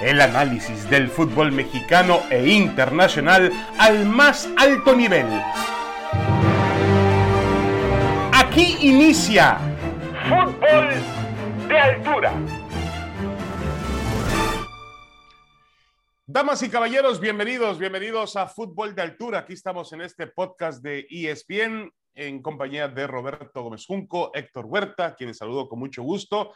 El análisis del fútbol mexicano e internacional al más alto nivel. Aquí inicia Fútbol de Altura. Damas y caballeros, bienvenidos, bienvenidos a Fútbol de Altura. Aquí estamos en este podcast de ESPN en compañía de Roberto Gómez Junco, Héctor Huerta, quienes saludo con mucho gusto.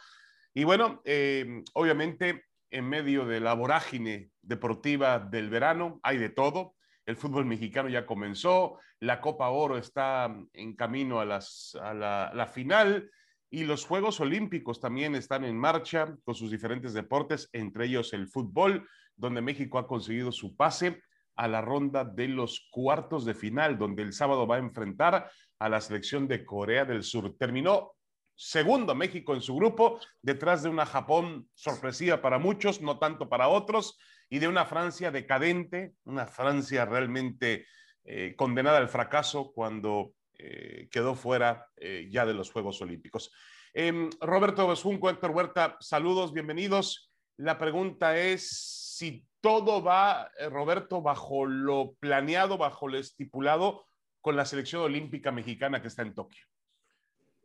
Y bueno, eh, obviamente en medio de la vorágine deportiva del verano hay de todo. El fútbol mexicano ya comenzó, la Copa Oro está en camino a, las, a la, la final y los Juegos Olímpicos también están en marcha con sus diferentes deportes, entre ellos el fútbol, donde México ha conseguido su pase a la ronda de los cuartos de final, donde el sábado va a enfrentar a la selección de Corea del Sur. Terminó segundo México en su grupo, detrás de una Japón sorpresiva para muchos, no tanto para otros, y de una Francia decadente, una Francia realmente eh, condenada al fracaso cuando eh, quedó fuera eh, ya de los Juegos Olímpicos. Em, Roberto Besunco, Héctor Huerta, saludos, bienvenidos. La pregunta es si todo va, Roberto, bajo lo planeado, bajo lo estipulado con la selección olímpica mexicana que está en Tokio.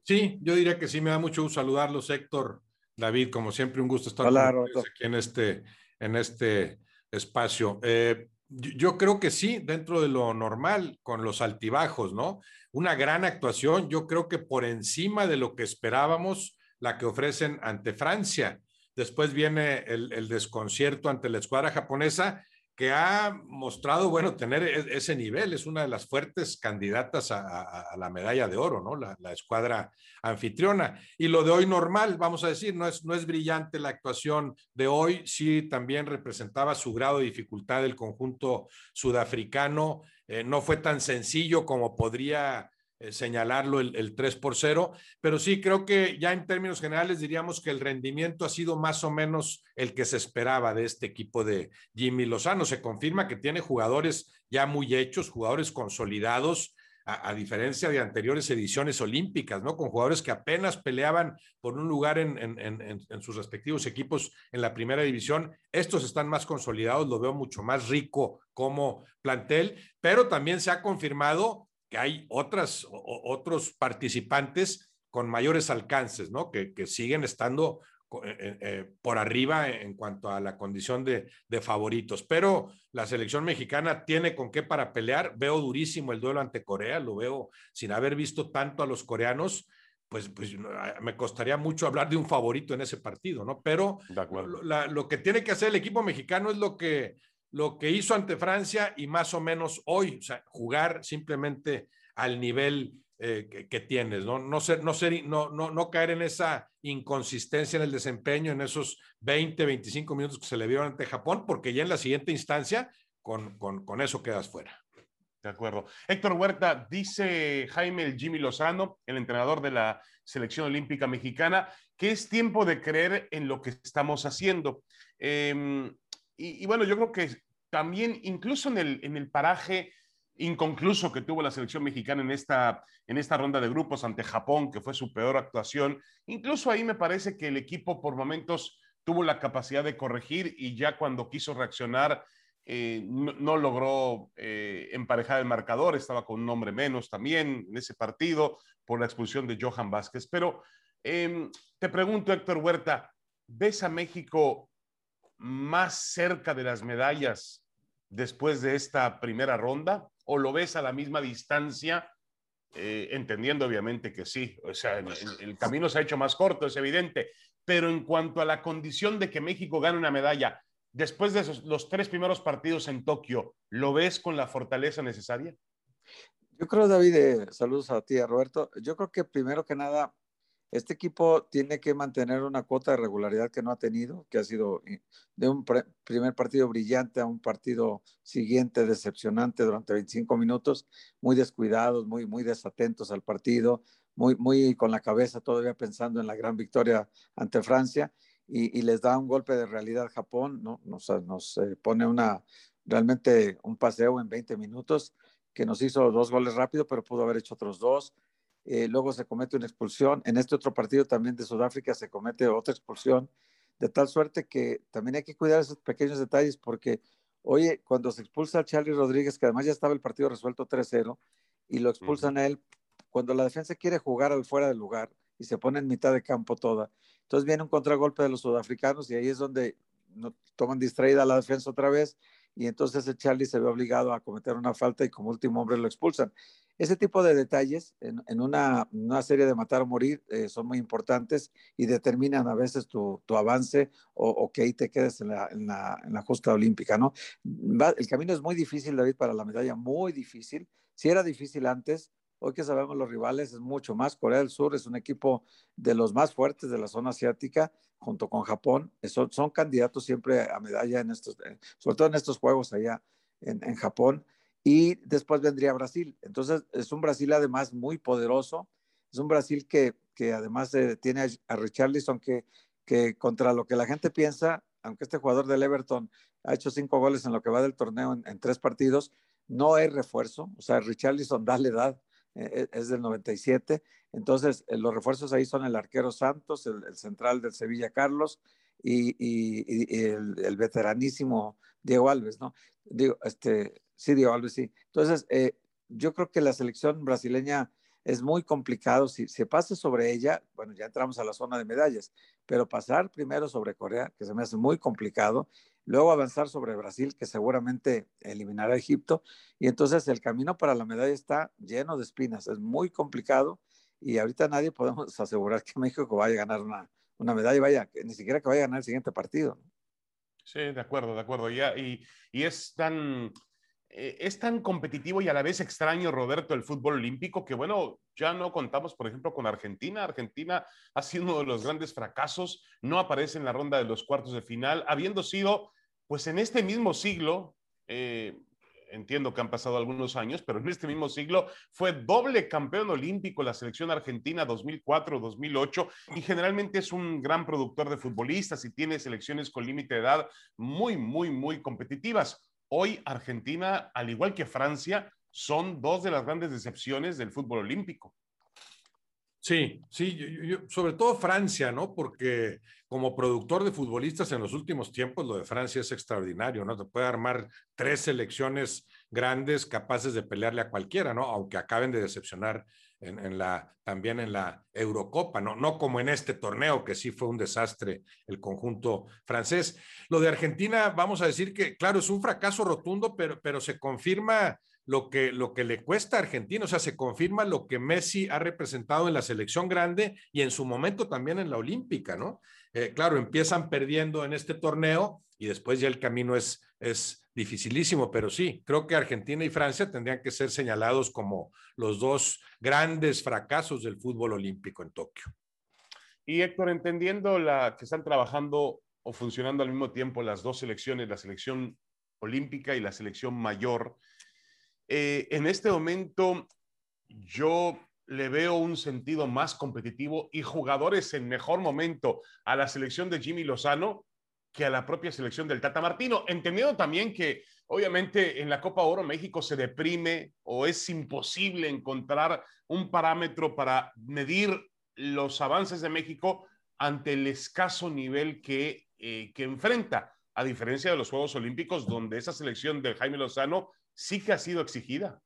Sí, yo diría que sí, me da mucho gusto saludarlos, Héctor, David, como siempre, un gusto estar aquí en este, en este espacio. Eh, yo creo que sí, dentro de lo normal, con los altibajos, ¿no? Una gran actuación, yo creo que por encima de lo que esperábamos, la que ofrecen ante Francia. Después viene el, el desconcierto ante la escuadra japonesa que ha mostrado, bueno, tener e-, ese nivel, es una de las fuertes candidatas a, la medalla de oro, ¿no? La, escuadra anfitriona. Y lo de hoy normal, vamos a decir, no es, no es brillante la actuación de hoy, sí también representaba su grado de dificultad del conjunto sudafricano, eh, no fue tan sencillo como podría eh, señalarlo el, 3 por 0, pero sí creo que ya en términos generales diríamos que el rendimiento ha sido más o menos el que se esperaba de este equipo de Jimmy Lozano. Se confirma que tiene jugadores ya muy hechos, jugadores consolidados, a, diferencia de anteriores ediciones olímpicas, ¿no? Con jugadores que apenas peleaban por un lugar en, en, sus respectivos equipos en la primera división. Estos están más consolidados, lo veo mucho más rico como plantel, pero también se ha confirmado que hay otras, otros participantes con mayores alcances, ¿no? Que, siguen estando eh, eh, eh, por arriba en cuanto a la condición de, favoritos. Pero la selección mexicana tiene con qué para pelear. Veo durísimo el duelo ante Corea, lo veo sin haber visto tanto a los coreanos. Pues, pues me costaría mucho hablar de un favorito en ese partido, ¿no? Pero lo que tiene que hacer el equipo mexicano es lo que lo que hizo ante Francia y más o menos hoy, o sea, jugar simplemente al nivel eh, que, tienes, ¿no? No, ser, no, ser, no, no, no caer en esa inconsistencia en el desempeño en esos 20, 25 minutos que se le vieron ante Japón, porque ya en la siguiente instancia, con, con, con eso quedas fuera. De acuerdo. Héctor Huerta, dice Jaime el Jimmy Lozano, el entrenador de la selección olímpica mexicana, que es tiempo de creer en lo que estamos haciendo. Eh, y, bueno, yo creo que también, incluso en el, en el paraje inconcluso que tuvo la selección mexicana en esta, en esta ronda de grupos ante Japón, que fue su peor actuación, incluso ahí me parece que el equipo por momentos tuvo la capacidad de corregir y ya cuando quiso reaccionar eh, no, logró eh, emparejar el marcador, estaba con un hombre menos también en ese partido por la expulsión de Johan Vázquez. Pero em, te pregunto, Héctor Huerta, ¿ves a México más cerca de las medallas después de esta primera ronda? ¿O lo ves a la misma distancia? Eh, entendiendo obviamente que sí, o sea, el, camino se ha hecho más corto, es evidente, pero en cuanto a la condición de que México gane una medalla, después de los tres primeros partidos en Tokio, ¿lo ves con la fortaleza necesaria? Yo creo, David, eh, saludos a ti, a Roberto. Yo creo que primero que nada, este equipo tiene que mantener una cuota de regularidad que no ha tenido, que ha sido de un primer partido brillante a un partido siguiente decepcionante durante 25 minutos, muy descuidados, muy, muy desatentos al partido, muy, muy con la cabeza todavía pensando en la gran victoria ante Francia y, les da un golpe de realidad Japón, ¿no? nos, nos eh, pone una, realmente un paseo en 20 minutos que nos hizo dos goles rápido, pero pudo haber hecho otros dos eh, luego se comete una expulsión. En este otro partido también de Sudáfrica se comete otra expulsión de tal suerte que también hay que cuidar esos pequeños detalles porque, oye, cuando se expulsa a Charlie Rodríguez, que además ya estaba el partido resuelto 3-0, y lo expulsan a él, cuando la defensa quiere jugar al fuera del lugar y se pone en mitad de campo toda, entonces viene un contragolpe de los sudafricanos y ahí es donde no, toman distraída la defensa otra vez y entonces el Charlie se ve obligado a cometer una falta y como último hombre lo expulsan. Ese tipo de detalles en, una, serie de matar o morir eh, son muy importantes y determinan a veces tu, avance o, que ahí te quedes en la, en la, justa olímpica, ¿no? el camino es muy difícil, David, para la medalla, muy difícil. Si era difícil antes, hoy que sabemos los rivales es mucho más. Corea del Sur es un equipo de los más fuertes de la zona asiática, junto con Japón. Son, son candidatos siempre a medalla en estos, eh, sobre todo en estos juegos allá en, en Japón y después vendría Brasil. Entonces, es un Brasil además muy poderoso, es un Brasil que, que además tiene a Richarlison que, que contra lo que la gente piensa, aunque este jugador del Everton ha hecho cinco goles en lo que va del torneo en, tres partidos, no hay refuerzo, o sea, Richarlison da la edad, eh, es del 97, entonces eh, los refuerzos ahí son el arquero Santos, el, central del Sevilla Carlos y, y, el, el, veteranísimo Diego Alves, ¿no? Digo, este, Sí, Diego Alves, sí. Entonces, eh, yo creo que la selección brasileña es muy complicado. Si se pasa sobre ella, bueno, ya entramos a la zona de medallas, pero pasar primero sobre Corea, que se me hace muy complicado, luego avanzar sobre Brasil, que seguramente eliminará a Egipto, y entonces el camino para la medalla está lleno de espinas, es muy complicado y ahorita nadie podemos asegurar que México vaya a ganar una, una medalla, vaya, ni siquiera que vaya a ganar el siguiente partido. Sí, de acuerdo, de acuerdo. y, y es tan eh, es tan competitivo y a la vez extraño, Roberto, el fútbol olímpico, que bueno, ya no contamos, por ejemplo, con Argentina. Argentina ha sido uno de los grandes fracasos, no aparece en la ronda de los cuartos de final, habiendo sido, pues en este mismo siglo, eh, entiendo que han pasado algunos años, pero en este mismo siglo fue doble campeón olímpico la selección argentina 2004-2008 y generalmente es un gran productor de futbolistas y tiene selecciones con límite de edad muy, muy, muy competitivas. Hoy Argentina, al igual que Francia, son dos de las grandes decepciones del fútbol olímpico. Sí, sí, sobre todo Francia, ¿no? Porque como productor de futbolistas en los últimos tiempos, lo de Francia es extraordinario, ¿no? Te puede armar tres selecciones grandes capaces de pelearle a cualquiera, ¿no? Aunque acaben de decepcionar en, la, también en la Eurocopa, ¿no? no como en este torneo, que sí fue un desastre el conjunto francés. Lo de Argentina, vamos a decir que, claro, es un fracaso rotundo, pero, pero se confirma lo que, lo que le cuesta a Argentina, o sea, se confirma lo que Messi ha representado en la selección grande y en su momento también en la olímpica, ¿no? Eh, claro, empiezan perdiendo en este torneo y después ya el camino es, es dificilísimo, pero sí, creo que Argentina y Francia tendrían que ser señalados como los dos grandes fracasos del fútbol olímpico en Tokio. Y Héctor, entendiendo que están trabajando o funcionando al mismo tiempo las dos selecciones, la selección olímpica y la selección mayor, eh, en este momento yo le veo un sentido más competitivo y jugadores en mejor momento a la selección de Jimmy Lozano que a la propia selección del Tata Martino, entendiendo también que obviamente en la Copa Oro México se deprime o es imposible encontrar un parámetro para medir los avances de México ante el escaso nivel que, eh, que enfrenta, a diferencia de los Juegos Olímpicos, donde esa selección de Jaime Lozano sí que ha sido exigida.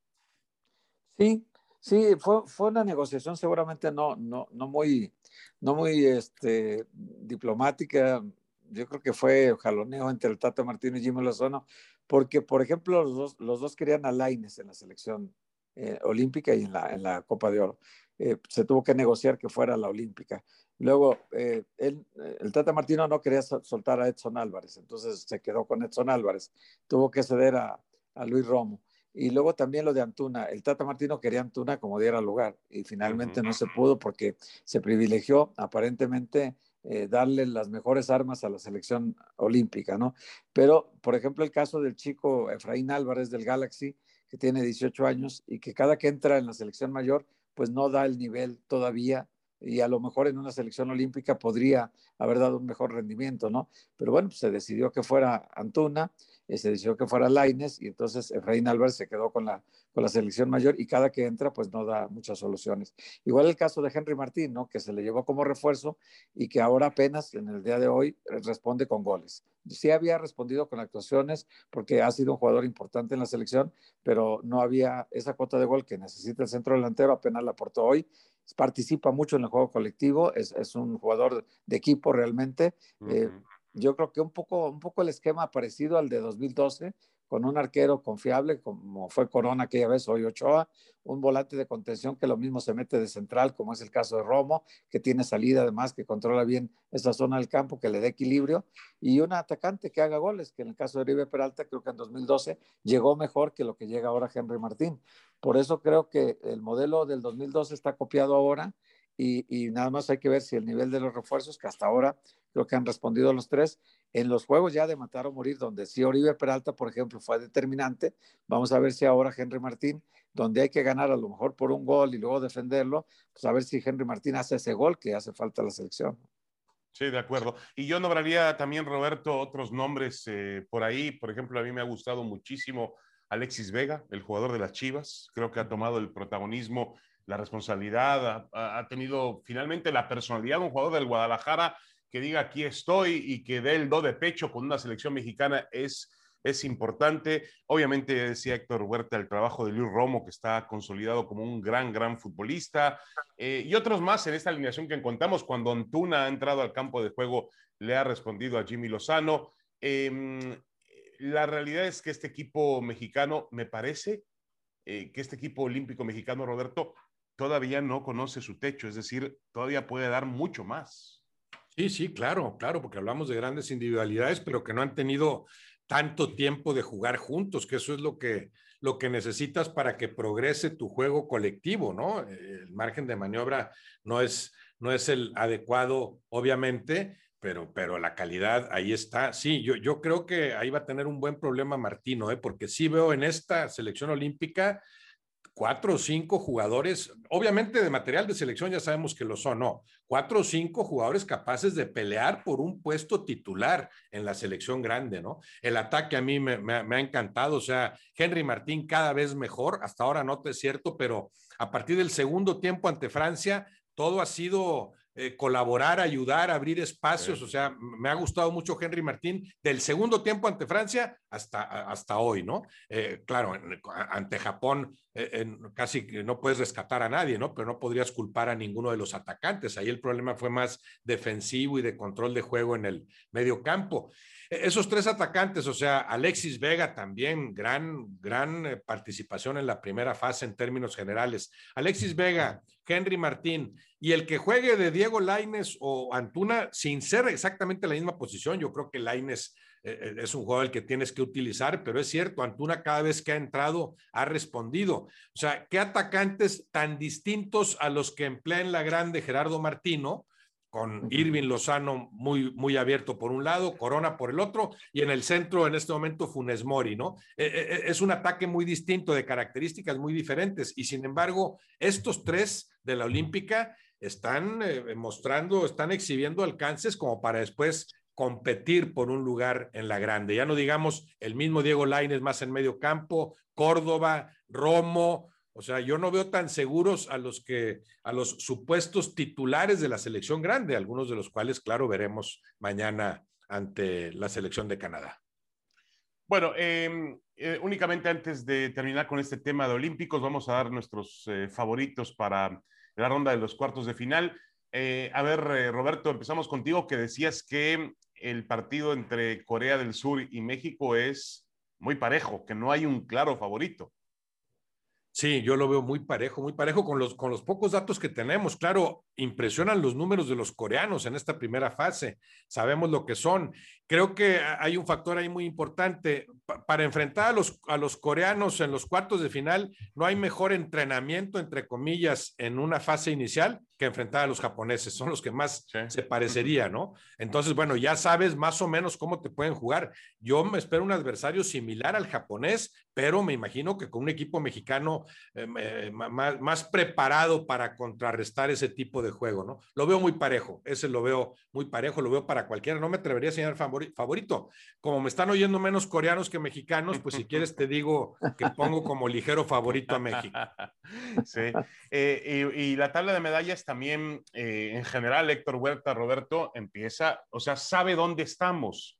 Sí, sí, fue, fue una negociación seguramente no, no, no muy, no muy este, diplomática, yo creo que fue jaloneo entre el Tata Martínez y Jimmy Lozano, porque, por ejemplo, los dos, los dos querían a Laines en la selección eh, olímpica y en la, en la Copa de Oro. Eh, se tuvo que negociar que fuera la olímpica. Luego, eh, el Tata Martino no quería soltar a Edson Álvarez, entonces se quedó con Edson Álvarez. Tuvo que ceder a, a Luis Romo. Y luego también lo de Antuna. El Tata Martino quería Antuna como diera lugar y finalmente no se pudo porque se privilegió aparentemente eh, darle las mejores armas a la selección olímpica, ¿no? Pero, por ejemplo, el caso del chico Efraín Álvarez del Galaxy, que tiene 18 años y que cada que entra en la selección mayor, pues no da el nivel todavía y a lo mejor en una selección olímpica podría haber dado un mejor rendimiento, ¿no? Pero bueno, pues se decidió que fuera Antuna, eh, se decidió que fuera Laines y entonces Efraín Álvarez se quedó con la, con la selección mayor y cada que entra pues no da muchas soluciones. Igual el caso de Henry Martín, ¿no? Que se le llevó como refuerzo y que ahora apenas en el día de hoy responde con goles. Sí había respondido con actuaciones porque ha sido un jugador importante en la selección, pero no había esa cuota de gol que necesita el centro delantero, apenas la aportó hoy participa mucho en el juego colectivo, es, es un jugador de equipo realmente. Eh, yo creo que un poco, un poco el esquema parecido al de 2012, con un arquero confiable como fue Corona aquella vez, hoy Ochoa, un volante de contención que lo mismo se mete de central, como es el caso de Romo, que tiene salida además, que controla bien esa zona del campo, que le dé equilibrio, y un atacante que haga goles, que en el caso de River Peralta creo que en 2012 llegó mejor que lo que llega ahora Henry Martín. Por eso creo que el modelo del 2012 está copiado ahora y, nada más hay que ver si el nivel de los refuerzos, que hasta ahora creo que han respondido los tres, en los juegos ya de matar o morir, donde sí Oribe Peralta, por ejemplo, fue determinante, vamos a ver si ahora Henry Martín, donde hay que ganar a lo mejor por un gol y luego defenderlo, pues a ver si Henry Martín hace ese gol que hace falta a la selección. Sí, de acuerdo. Y yo nombraría también, Roberto, otros nombres eh, por ahí. Por ejemplo, a mí me ha gustado muchísimo Alexis Vega, el jugador de las Chivas. Creo que ha tomado el protagonismo, la responsabilidad, ha, tenido finalmente la personalidad de un jugador del Guadalajara que diga aquí estoy y que dé el do de pecho con una selección mexicana es, es importante. Obviamente decía Héctor Huerta el trabajo de Luis Romo, que está consolidado como un gran, gran futbolista, eh, y otros más en esta alineación que encontramos. Cuando Antuna ha entrado al campo de juego, le ha respondido a Jimmy Lozano. Em, la realidad es que este equipo mexicano, me parece eh, que este equipo olímpico mexicano, Roberto, todavía no conoce su techo, es decir, todavía puede dar mucho más. Sí, sí, claro, claro, porque hablamos de grandes individualidades, pero que no han tenido tanto tiempo de jugar juntos, que eso es lo que, lo que necesitas para que progrese tu juego colectivo, ¿no? El margen de maniobra no es, no es el adecuado, obviamente, pero, pero la calidad ahí está. Sí, yo, yo creo que ahí va a tener un buen problema Martino, ¿eh? porque sí veo en esta selección olímpica cuatro o cinco jugadores, obviamente de material de selección ya sabemos que lo son, no, cuatro o cinco jugadores capaces de pelear por un puesto titular en la selección grande, ¿no? El ataque a mí me, ha encantado, o sea, Henry Martín cada vez mejor, hasta ahora no te es cierto, pero a partir del segundo tiempo ante Francia, todo ha sido eh, colaborar, ayudar, abrir espacios. O sea, me ha gustado mucho Henry Martín del segundo tiempo ante Francia hasta, hasta hoy, ¿no? Eh, claro, ante Japón eh, casi no puedes rescatar a nadie, ¿no? Pero no podrías culpar a ninguno de los atacantes. Ahí el problema fue más defensivo y de control de juego en el medio campo. E, esos tres atacantes, o sea, Alexis Vega también, gran, gran participación en la primera fase en términos generales. Alexis Vega, Henry Martín y el que juegue de Diego Laines o Antuna sin ser exactamente la misma posición, yo creo que Laines eh, eh, es un jugador que tienes que utilizar, pero es cierto, Antuna cada vez que ha entrado ha respondido. O sea, ¿qué atacantes tan distintos a los que emplea en la grande Gerardo Martino? Con Irving Lozano muy, muy abierto por un lado, Corona por el otro, y en el centro en este momento Funes Mori, ¿no? Eh, eh, eh, es un ataque muy distinto, de características muy diferentes, y sin embargo, estos tres de la Olímpica están mostrando, están exhibiendo alcances como para después competir por un lugar en la grande. Ya no digamos el mismo Diego Laines más en medio campo, Córdoba, Romo, o sea, yo no veo tan seguros a los que, a los supuestos titulares de la selección grande, algunos de los cuales, claro, veremos mañana ante la selección de Canadá. Bueno, em, eh, únicamente antes de terminar con este tema de Olímpicos, vamos a dar nuestros eh, favoritos para la ronda de los cuartos de final. Eh, a ver, Roberto, empezamos contigo, que decías que el partido entre Corea del Sur y México es muy parejo, que no hay un claro favorito. Sí, yo lo veo muy parejo, muy parejo con los, con los pocos datos que tenemos. Claro, impresionan los números de los coreanos en esta primera fase. Sabemos lo que son. Creo que hay un factor ahí muy importante. para enfrentar a los, a los coreanos en los cuartos de final, no hay mejor entrenamiento, entre comillas, en una fase inicial que enfrentar a los japoneses. Son los que más se parecería, ¿no? Entonces, bueno, ya sabes más o menos cómo te pueden jugar. Yo me espero un adversario similar al japonés, pero me imagino que con un equipo mexicano eh, más, más preparado para contrarrestar ese tipo de juego, ¿no? Lo veo muy parejo, ese lo veo muy parejo, lo veo para cualquiera, no me atrevería a señalar favorito. Como me están oyendo menos coreanos que mexicanos, pues si quieres te digo que pongo como ligero favorito a México. Sí, eh, y, la tabla de medallas también, eh, en general, Héctor Huerta, Roberto, empieza, o sea, sabe dónde estamos.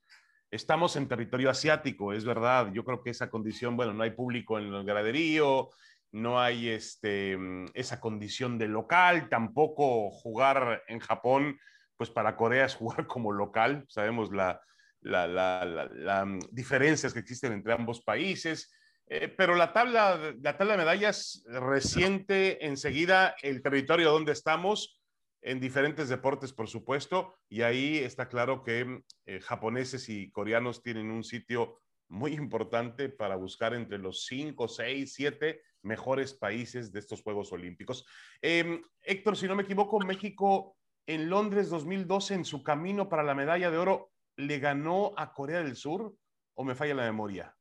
Estamos en territorio asiático, es verdad. Yo creo que esa condición, bueno, no hay público en el graderío, no hay este, mm, esa condición de local, tampoco jugar en Japón, pues para Corea es jugar como local, sabemos las la, mm, diferencias que existen entre ambos países, eh, pero la tabla, la tabla de medallas reciente enseguida el territorio donde estamos, en diferentes deportes, por supuesto, y ahí está claro que mm, eh, japoneses y coreanos tienen un sitio muy importante para buscar entre los 5, 6, 7 mejores países de estos Juegos Olímpicos. Em, Héctor, si no me equivoco, México en Londres 2012, en su camino para la medalla de oro, ¿le ganó a Corea del Sur o me falla la memoria?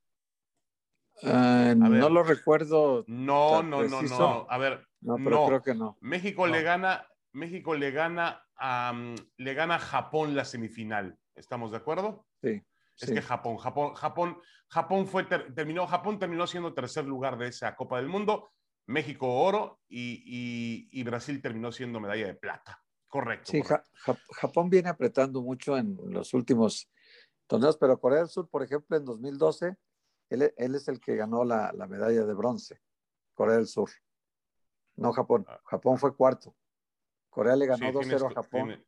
Eh, no lo recuerdo. No, no, no, no. A ver, no, pero creo que no. México le gana, México le gana a, le gana a Japón la semifinal. ¿Estamos de acuerdo? Sí. Es que Japón, Japón, Japón, Japón fue terminó, Japón terminó siendo tercer lugar de esa Copa del Mundo, México oro y, Brasil terminó siendo medalla de plata. Correcto. Sí, Japón viene apretando mucho en los últimos torneos, pero Corea del Sur, por ejemplo, en 2012, él, es el que ganó la, medalla de bronce, Corea del Sur, no Japón. Ah. Japón fue cuarto. Corea le ganó 2-0 a Japón.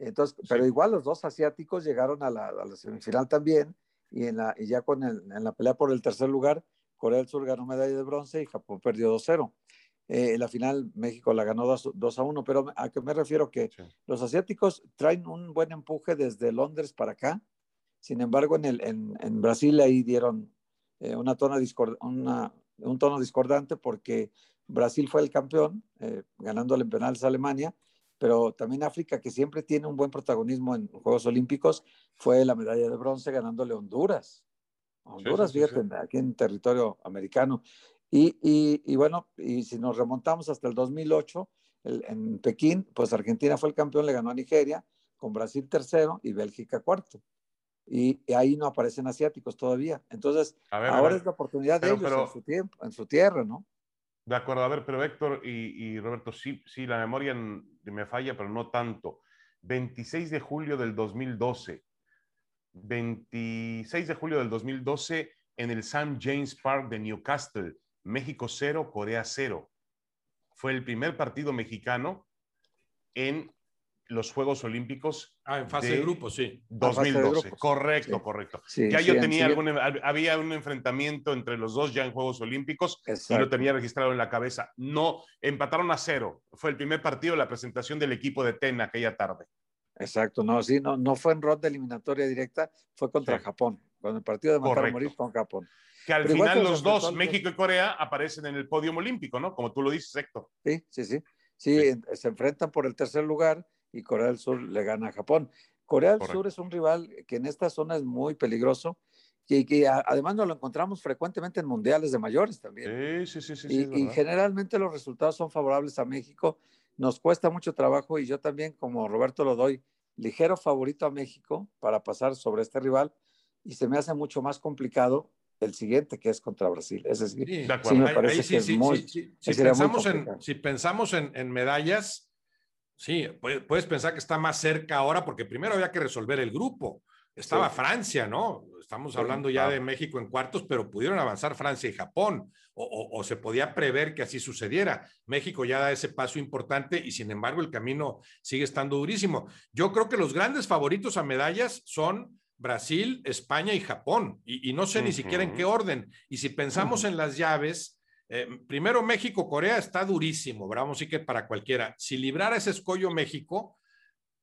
Entonces, pero igual los dos asiáticos llegaron a la, semifinal también y, en la, y ya con el, en la pelea por el tercer lugar, Corea del Sur ganó medalla de bronce y Japón perdió 2-0. Eh, en la final México la ganó 2, a 1, pero a qué me refiero que los asiáticos traen un buen empuje desde Londres para acá. Sin embargo, en, el, en, en Brasil ahí dieron eh, una, una un tono discordante porque Brasil fue el campeón, eh, ganándole en penales a Alemania, pero también África, que siempre tiene un buen protagonismo en Juegos Olímpicos, fue la medalla de bronce ganándole Honduras. Honduras, fíjate, aquí en territorio americano. Y, y, bueno, y si nos remontamos hasta el 2008, en Pekín, pues Argentina fue el campeón, le ganó a Nigeria, con Brasil tercero y Bélgica cuarto. Y, ahí no aparecen asiáticos todavía. Entonces, ahora es la oportunidad de ellos en, su tiempo, en su tierra, ¿no? De acuerdo, a ver, pero Héctor y, Roberto, sí, sí, la memoria me falla, pero no tanto. 26 de julio del 2012. 26 de julio del 2012 en el St. James Park de Newcastle, México 0, Corea 0. Fue el primer partido mexicano en los Juegos Olímpicos. Ah, en fase de, grupo, sí. 2012, correcto, correcto. ya yo tenía algún, había un enfrentamiento entre los dos ya en Juegos Olímpicos y lo tenía registrado en la cabeza. No, empataron a cero. Fue el primer partido de la presentación del equipo de TEN aquella tarde. Exacto, no, sí, no, no fue en ronda eliminatoria directa, fue contra Japón, con el partido de matar morir con Japón. Que al final los dos, México y Corea, aparecen en el podio olímpico, ¿no? Como tú lo dices, Héctor. Sí, sí, sí. Sí, se enfrentan por el tercer lugar y Corea del Sur le gana a Japón. Corea del Sur es un rival que en esta zona es muy peligroso y que además nos lo encontramos frecuentemente en mundiales de mayores también. Sí, sí, sí. sí y, generalmente los resultados son favorables a México. Nos cuesta mucho trabajo y yo también, como Roberto lo doy, ligero favorito a México para pasar sobre este rival y se me hace mucho más complicado el siguiente que es contra Brasil. Ese sí, sí me parece que es muy, si, pensamos en, si pensamos en, en medallas, Sí, puedes pensar que está más cerca ahora porque primero había que resolver el grupo. Estaba Francia, ¿no? Estamos hablando ya de México en cuartos, pero pudieron avanzar Francia y Japón, o, se podía prever que así sucediera. México ya da ese paso importante y sin embargo el camino sigue estando durísimo. Yo creo que los grandes favoritos a medallas son Brasil, España y Japón, y, no sé ni siquiera en qué orden. Y si pensamos en las llaves, eh, primero, México-Corea está durísimo, vamos, sí que para cualquiera. Si librara ese escollo México,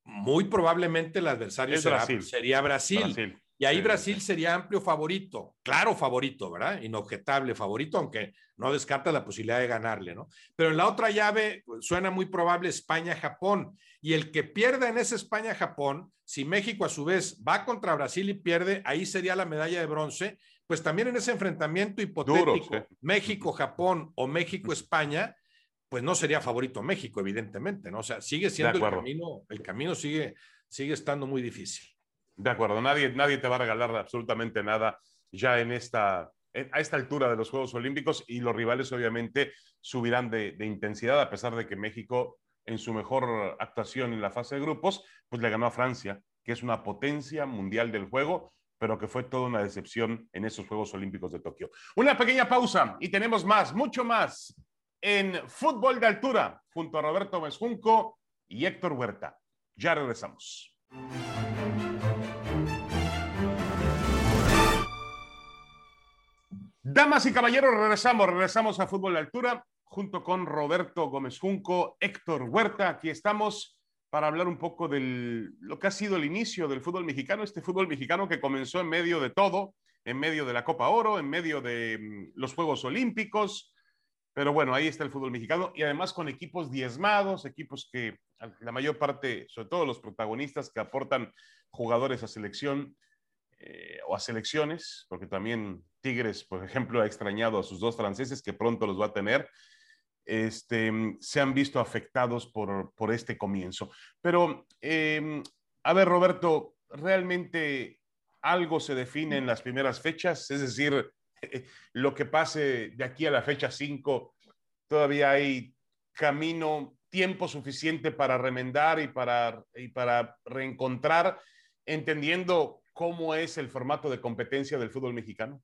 muy probablemente el adversario sería Brasil. Y ahí Brasil sería amplio favorito, claro favorito, ¿verdad? Inobjetable favorito, aunque no descarta la posibilidad de ganarle, ¿no? Pero en la otra llave pues, suena muy probable España-Japón. Y el que pierda en ese España-Japón, si México a su vez va contra Brasil y pierde, ahí sería la medalla de bronce pues también en ese enfrentamiento hipotético, México-Japón o México-España, pues no sería favorito México, evidentemente, ¿no? O sea, sigue siendo el camino, el camino sigue, sigue estando muy difícil. De acuerdo, nadie, nadie te va a regalar absolutamente nada ya en esta, a esta altura de los Juegos Olímpicos y los rivales obviamente subirán de, de intensidad a pesar de que México en su mejor actuación en la fase de grupos, pues le ganó a Francia, que es una potencia mundial del juego, pero que fue toda una decepción en esos Juegos Olímpicos de Tokio. Una pequeña pausa y tenemos más, mucho más en fútbol de altura junto a Roberto Mezjunco y Héctor Huerta. Ya regresamos. Damas y caballeros, regresamos, regresamos a fútbol de altura junto con Roberto Gómez Junco, Héctor Huerta. Aquí estamos para hablar un poco de lo que ha sido el inicio del fútbol mexicano, este fútbol mexicano que comenzó en medio de todo, en medio de la Copa Oro, en medio de mm, los Juegos Olímpicos, pero bueno, ahí está el fútbol mexicano y además con equipos diezmados, equipos que la mayor parte, sobre todo los protagonistas que aportan jugadores a selección eh, o a selecciones, porque también Tigres, por ejemplo, ha extrañado a sus dos franceses que pronto los va a tener. Este, se han visto afectados por, por este comienzo. Pero, em, a ver, Roberto, ¿realmente algo se define en las primeras fechas? Es decir, lo que pase de aquí a la fecha 5, todavía hay camino, tiempo suficiente para remendar y para, y para reencontrar, entendiendo cómo es el formato de competencia del fútbol mexicano.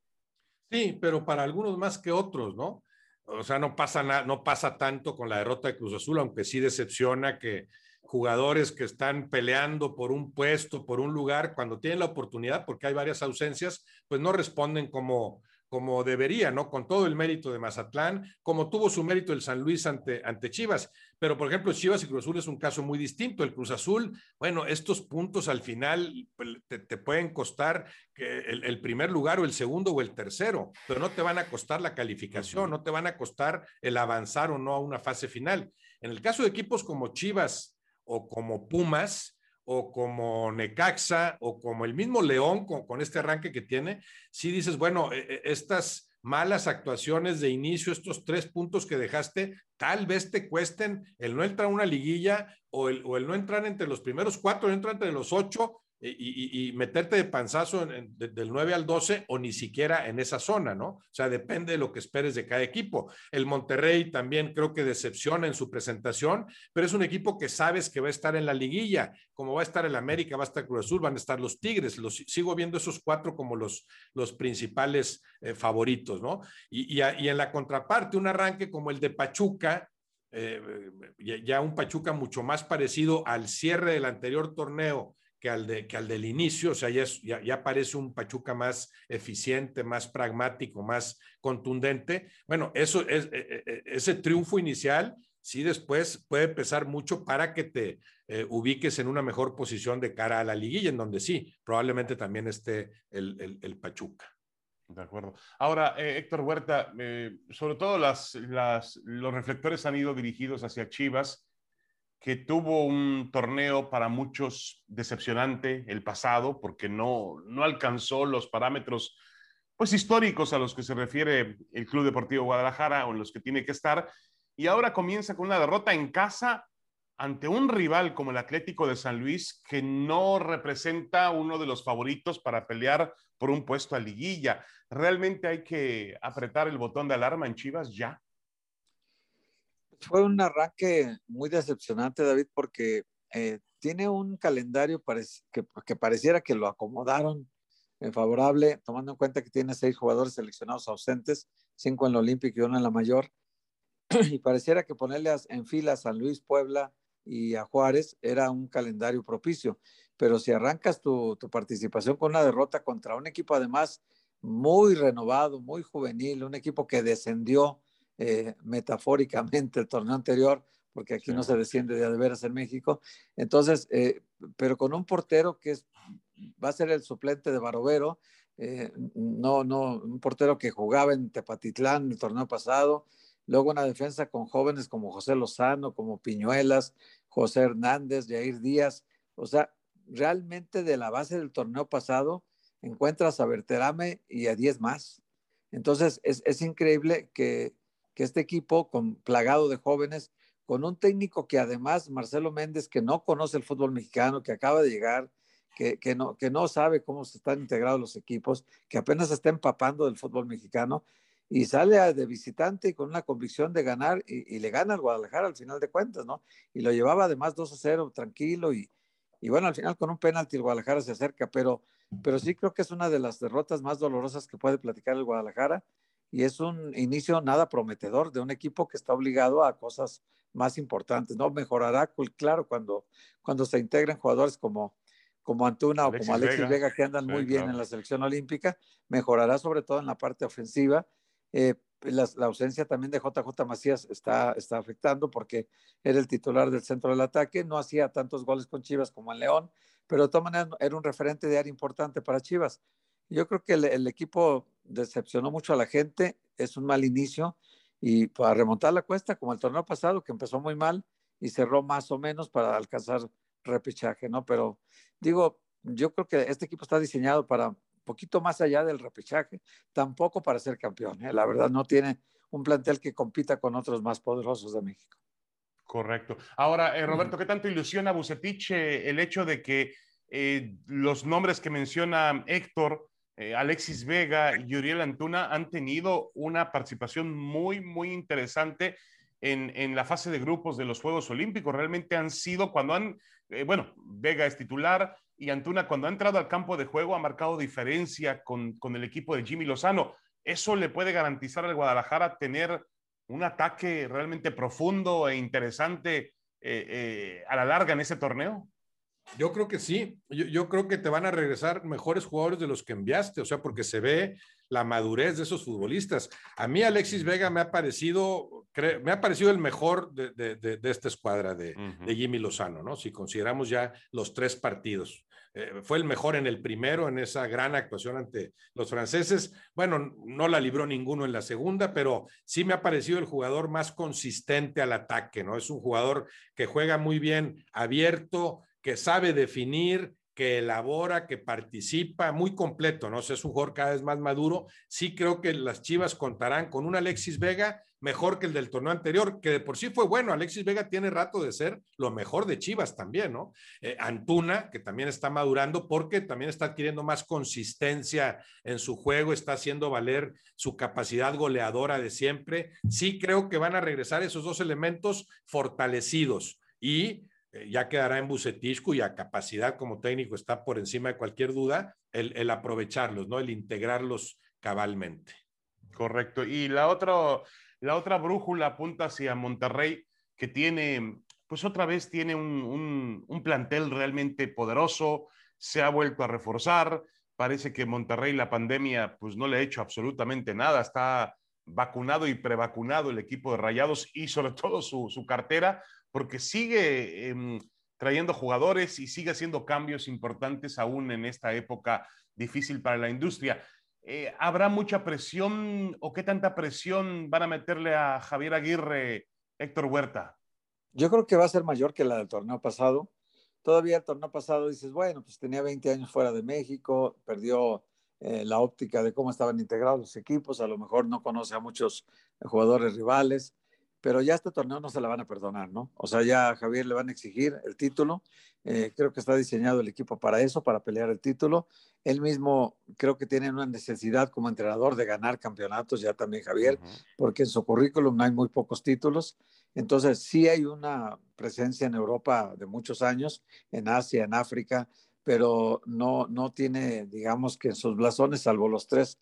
Sí, pero para algunos más que otros, ¿no? O sea, no pasa, no pasa tanto con la derrota de Cruz Azul, aunque sí decepciona que jugadores que están peleando por un puesto, por un lugar, cuando tienen la oportunidad, porque hay varias ausencias, pues no responden como, como debería, ¿no? Con todo el mérito de Mazatlán, como tuvo su mérito el San Luis ante, ante Chivas. Pero, por ejemplo, Chivas y Cruz Azul es un caso muy distinto. El Cruz Azul, bueno, estos puntos al final pues, te, pueden costar el, el, primer lugar o el segundo o el tercero, pero no te van a costar la calificación, no te van a costar el avanzar o no a una fase final. En el caso de equipos como Chivas o como Pumas, o como Necaxa o como el mismo León con, este arranque que tiene, si dices, bueno, e, e, estas malas actuaciones de inicio, estos tres puntos que dejaste, tal vez te cuesten el no entrar a una liguilla o el, no entrar entre los primeros cuatro, entrar entre los ocho y, meterte de panzazo del 9 al 12 o ni siquiera en esa zona, ¿no? O sea, depende de lo que esperes de cada equipo. El Monterrey también creo que decepciona en su presentación, pero es un equipo que sabes que va a estar en la liguilla, como va a estar el América, va a estar Cruz Azul, van a estar los Tigres, los, sigo viendo esos cuatro como los, los principales eh, favoritos, ¿no? Y, y, en la contraparte, un arranque como el de Pachuca, eh, ya un Pachuca mucho más parecido al cierre del anterior torneo, que al, de, que al del inicio, o sea, ya, ya, parece un Pachuca más eficiente, más pragmático, más contundente. Bueno, eso es, e, e, e, ese triunfo inicial sí después puede pesar mucho para que te eh, ubiques en una mejor posición de cara a la liguilla, en donde sí, probablemente también esté el, el, Pachuca. De acuerdo. Ahora, eh, Héctor Huerta, eh, sobre todo las, las, los reflectores han ido dirigidos hacia Chivas que tuvo un torneo para muchos decepcionante el pasado porque no, no alcanzó los parámetros pues históricos a los que se refiere el Club Deportivo Guadalajara o en los que tiene que estar y ahora comienza con una derrota en casa ante un rival como el Atlético de San Luis que no representa uno de los favoritos para pelear por un puesto a liguilla. ¿Realmente hay que apretar el botón de alarma en Chivas ya? Fue un arranque muy decepcionante, David, porque eh, tiene un calendario que, pareciera que lo acomodaron en favorable, tomando en cuenta que tiene seis jugadores seleccionados ausentes, cinco en la Olímpica y uno en la mayor, y pareciera que ponerle en fila a San Luis, Puebla y a Juárez era un calendario propicio. Pero si arrancas tu, tu participación con una derrota contra un equipo además muy renovado, muy juvenil, un equipo que descendió eh, metafóricamente el torneo anterior, porque aquí no se desciende de, de veras en México. Entonces, eh, pero con un portero que es, va a ser el suplente de Barovero, eh, no, no, un portero que jugaba en Tepatitlán el torneo pasado, luego una defensa con jóvenes como José Lozano, como Piñuelas, José Hernández, Jair Díaz, o sea, realmente de la base del torneo pasado encuentras a Berterame y a 10 más. Entonces, es, es increíble que que este equipo con plagado de jóvenes, con un técnico que además, Marcelo Méndez, que no conoce el fútbol mexicano, que acaba de llegar, que, que, no, que no sabe cómo se están integrados los equipos, que apenas está empapando del fútbol mexicano, y sale de visitante con una convicción de ganar y, le gana al Guadalajara al final de cuentas, ¿no? Y lo llevaba además 2 a 0 tranquilo y, y bueno, al final con un penalti el Guadalajara se acerca, pero, pero sí creo que es una de las derrotas más dolorosas que puede platicar el Guadalajara y es un inicio nada prometedor de un equipo que está obligado a cosas más importantes, ¿no? Mejorará, claro, cuando, cuando se integren jugadores como, como Antuna o como Alexis Vega, que andan muy bien en la selección olímpica, mejorará sobre todo en la parte ofensiva eh, la, ausencia también de JJ Macías está, está afectando porque era el titular del centro del ataque, no hacía tantos goles con Chivas como en León, pero de todas maneras era un referente de área importante para Chivas. Yo creo que el, equipo decepcionó mucho a la gente, es un mal inicio y para remontar la cuesta, como el torneo pasado, que empezó muy mal y cerró más o menos para alcanzar repechaje, ¿no? Pero digo, yo creo que este equipo está diseñado para poquito más allá del repechaje, tampoco para ser campeón. ¿eh? La verdad, no tiene un plantel que compita con otros más poderosos de México. Correcto. Ahora, eh, Roberto, ¿qué tanto ilusiona a Bucetich eh, el hecho de que los nombres que menciona Héctor, Alexis Vega y Uriel Antuna han tenido una participación muy, muy interesante en, en, la fase de grupos de los Juegos Olímpicos? Realmente han sido cuando han, bueno, Vega es titular, y Antuna cuando ha entrado al campo de juego ha marcado diferencia con, con el equipo de Jimmy Lozano. ¿Eso le puede garantizar al Guadalajara tener un ataque realmente profundo e interesante eh, eh, a la larga en ese torneo? Yo creo que sí. Yo, yo, creo que te van a regresar mejores jugadores de los que enviaste, o sea, porque se ve la madurez de esos futbolistas. A mí Alexis Vega me ha parecido, me ha parecido el mejor de, de, de esta escuadra de, de, Jimmy Lozano, ¿no? Si consideramos ya los tres partidos. Eh, fue el mejor en el primero, en esa gran actuación ante los franceses. Bueno, no la libró ninguno en la segunda, pero sí me ha parecido el jugador más consistente al ataque, ¿no? Es un jugador que juega muy bien abierto, que sabe definir, que elabora, que participa, muy completo, ¿no? Es un jugador cada vez más maduro. Sí creo que las Chivas contarán con un Alexis Vega mejor que el del torneo anterior, que de por sí fue bueno. Alexis Vega tiene rato de ser lo mejor de Chivas también, ¿no? Eh, Antuna, que también está madurando porque también está adquiriendo más consistencia en su juego, está haciendo valer su capacidad goleadora de siempre. Sí creo que van a regresar esos dos elementos fortalecidos y ya quedará en Bucetich, cuya capacidad como técnico está por encima de cualquier duda, el, aprovecharlos, ¿no? El integrarlos cabalmente. Correcto. Y la otra, la otra brújula apunta hacia Monterrey, que tiene, pues otra vez tiene un, un, plantel realmente poderoso, se ha vuelto a reforzar. Parece que Monterrey la pandemia pues no le ha hecho absolutamente nada, está vacunado y prevacunado el equipo de Rayados y sobre todo su, su cartera, porque sigue em, trayendo jugadores y sigue haciendo cambios importantes aún en esta época difícil para la industria. Eh, ¿Habrá mucha presión o qué tanta presión van a meterle a Javier Aguirre, Héctor Huerta? Yo creo que va a ser mayor que la del torneo pasado. Todavía el torneo pasado dices, bueno, pues tenía 20 años fuera de México, perdió eh, la óptica de cómo estaban integrados los equipos, a lo mejor no conoce a muchos jugadores rivales pero ya este torneo no se la van a perdonar, ¿no? O sea, ya a Javier le van a exigir el título. Eh, creo que está diseñado el equipo para eso, para pelear el título. Él mismo creo que tiene una necesidad como entrenador de ganar campeonatos, ya también Javier, porque en su currículum no hay muy pocos títulos. Entonces, sí hay una presencia en Europa de muchos años, en Asia, en África, pero no, no tiene, digamos que en sus blasones, salvo los tres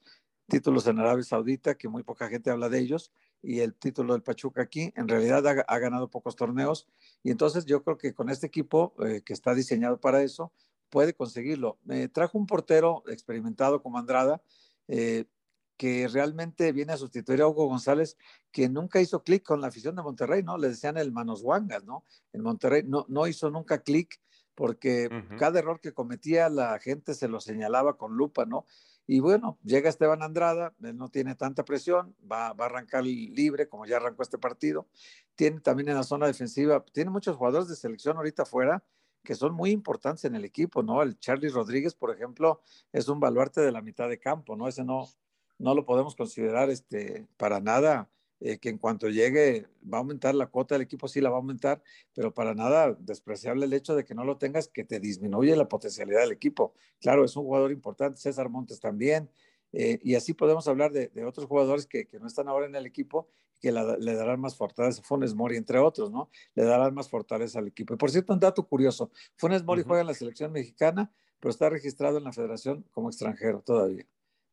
títulos en Arabia Saudita, que muy poca gente habla de ellos, y el título del Pachuca aquí, en realidad ha, ganado pocos torneos y entonces yo creo que con este equipo eh, que está diseñado para eso, puede conseguirlo. Me trajo un portero experimentado como Andrada, eh, que realmente viene a sustituir a Hugo González, que nunca hizo clic con la afición de Monterrey, ¿no? Le decían el manos guangas, ¿no? En Monterrey no, no hizo nunca clic porque cada error que cometía la gente se lo señalaba con lupa, ¿no? Y bueno, llega Esteban Andrada, él no tiene tanta presión, va, va, a arrancar libre, como ya arrancó este partido. Tiene también en la zona defensiva, tiene muchos jugadores de selección ahorita afuera que son muy importantes en el equipo, ¿no? El Charlie Rodríguez, por ejemplo, es un baluarte de la mitad de campo, ¿no? Ese no, no lo podemos considerar este, para nada eh, que en cuanto llegue va a aumentar la cuota del equipo, sí la va a aumentar, pero para nada despreciable el hecho de que no lo tengas, que te disminuye la potencialidad del equipo. Claro, es un jugador importante, César Montes también, eh, y así podemos hablar de, otros jugadores que, no están ahora en el equipo que le darán más fortaleza, Funes Mori, entre otros, ¿no? Le darán más fortaleza al equipo. Y por cierto, un dato curioso, Funes Mori juega en la selección mexicana, pero está registrado en la federación como extranjero todavía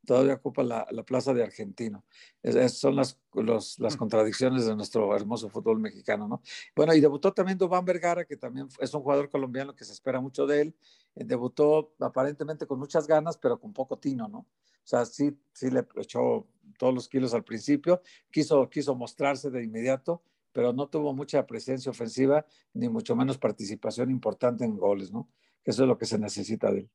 todavía ocupa la, plaza de argentino. Esas son las, las contradicciones de nuestro hermoso fútbol mexicano, ¿no? Bueno, y debutó también Dubán Vergara, que también es un jugador colombiano que se espera mucho de él. Eh, debutó aparentemente con muchas ganas, pero con poco tino, ¿no? O sea, sí, sí le echó todos los kilos al principio, quiso, quiso mostrarse de inmediato, pero no tuvo mucha presencia ofensiva, ni mucho menos participación importante en goles, ¿no? Que eso es lo que se necesita de él.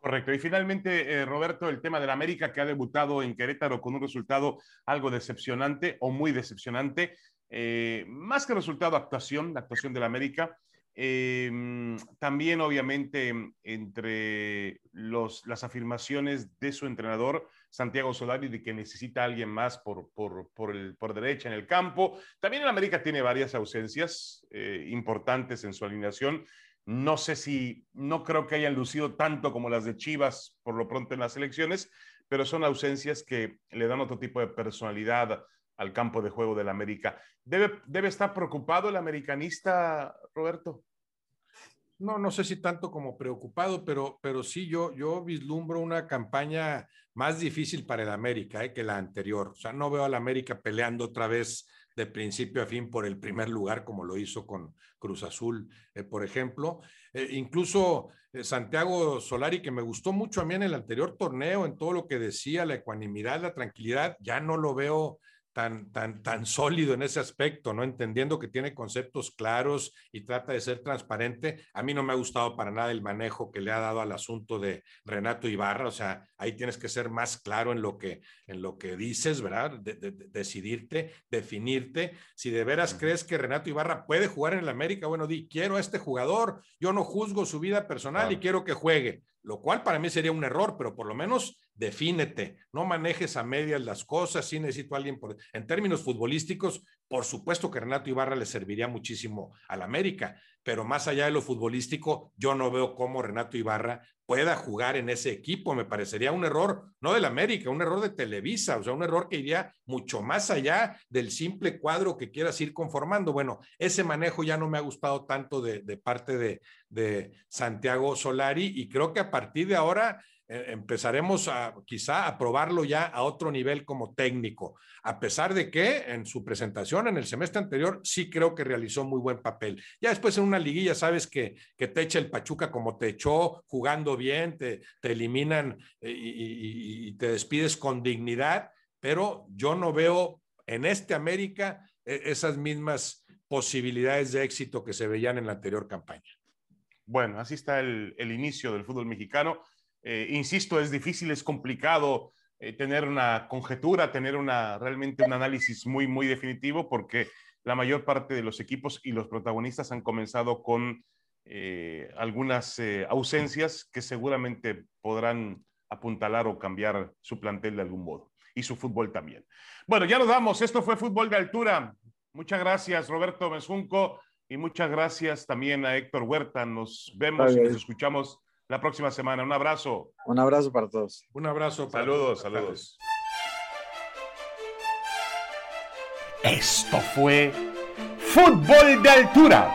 Correcto. Y finalmente, eh, Roberto, el tema del América que ha debutado en Querétaro con un resultado algo decepcionante o muy decepcionante. Eh, más que resultado, actuación, la actuación del América. Eh, también, obviamente, entre los, las afirmaciones de su entrenador, Santiago Solari, de que necesita alguien más por, por, por, el, por derecha en el campo. También el América tiene varias ausencias importantes en su alineación. No sé si, no creo que hayan lucido tanto como las de Chivas por lo pronto en las elecciones, pero son ausencias que le dan otro tipo de personalidad al campo de juego del América. ¿Debe, debe estar preocupado el americanista, Roberto? No, no sé si tanto como preocupado, pero, pero sí yo, yo vislumbro una campaña más difícil para el América eh, que la anterior. O sea, no veo al América peleando otra vez de principio a fin por el primer lugar, como lo hizo con Cruz Azul, eh, por ejemplo. Eh, incluso eh, Santiago Solari, que me gustó mucho a mí en el anterior torneo, en todo lo que decía, la ecuanimidad, la tranquilidad, ya no lo veo tan, tan, tan sólido en ese aspecto, ¿no? Entendiendo que tiene conceptos claros y trata de ser transparente. A mí no me ha gustado para nada el manejo que le ha dado al asunto de Renato Ibarra, o sea, ahí tienes que ser más claro en lo que, en lo que dices, ¿verdad? De, decidirte, definirte. Si de veras crees que Renato Ibarra puede jugar en el América, bueno, di, quiero a este jugador, yo no juzgo su vida personal y quiero que juegue lo cual para mí sería un error, pero por lo menos defínete, no manejes a medias las cosas, sí necesito a alguien por... En términos futbolísticos, por supuesto que Renato Ibarra le serviría muchísimo al América, pero más allá de lo futbolístico, yo no veo cómo Renato Ibarra pueda jugar en ese equipo. Me parecería un error, no del América, un error de Televisa, o sea, un error que iría mucho más allá del simple cuadro que quieras ir conformando. Bueno, ese manejo ya no me ha gustado tanto de, parte de, de Santiago Solari y creo que a partir de ahora empezaremos a quizá a probarlo ya a otro nivel como técnico, a pesar de que en su presentación en el semestre anterior sí creo que realizó muy buen papel. Ya después en una liguilla sabes que, te echa el Pachuca como te echó, jugando bien, te, te eliminan eh, y, te despides con dignidad, pero yo no veo en este América eh, esas mismas posibilidades de éxito que se veían en la anterior campaña. Bueno, así está el, el inicio del fútbol mexicano. Eh, insisto, es difícil, es complicado eh, tener una conjetura, tener una, realmente un análisis muy, muy definitivo, porque la mayor parte de los equipos y los protagonistas han comenzado con eh, algunas ausencias que seguramente podrán apuntalar o cambiar su plantel de algún modo y su fútbol también. Bueno, ya nos vamos. Esto fue Fútbol de Altura. Muchas gracias, Roberto Mezunco, y muchas gracias también a Héctor Huerta. Nos vemos y nos escuchamos la próxima semana. Un abrazo. Un abrazo para todos. Un abrazo. Para saludos, saludos. Esto fue Fútbol de Altura.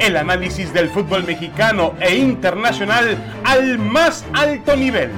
El análisis del fútbol mexicano e internacional al más alto nivel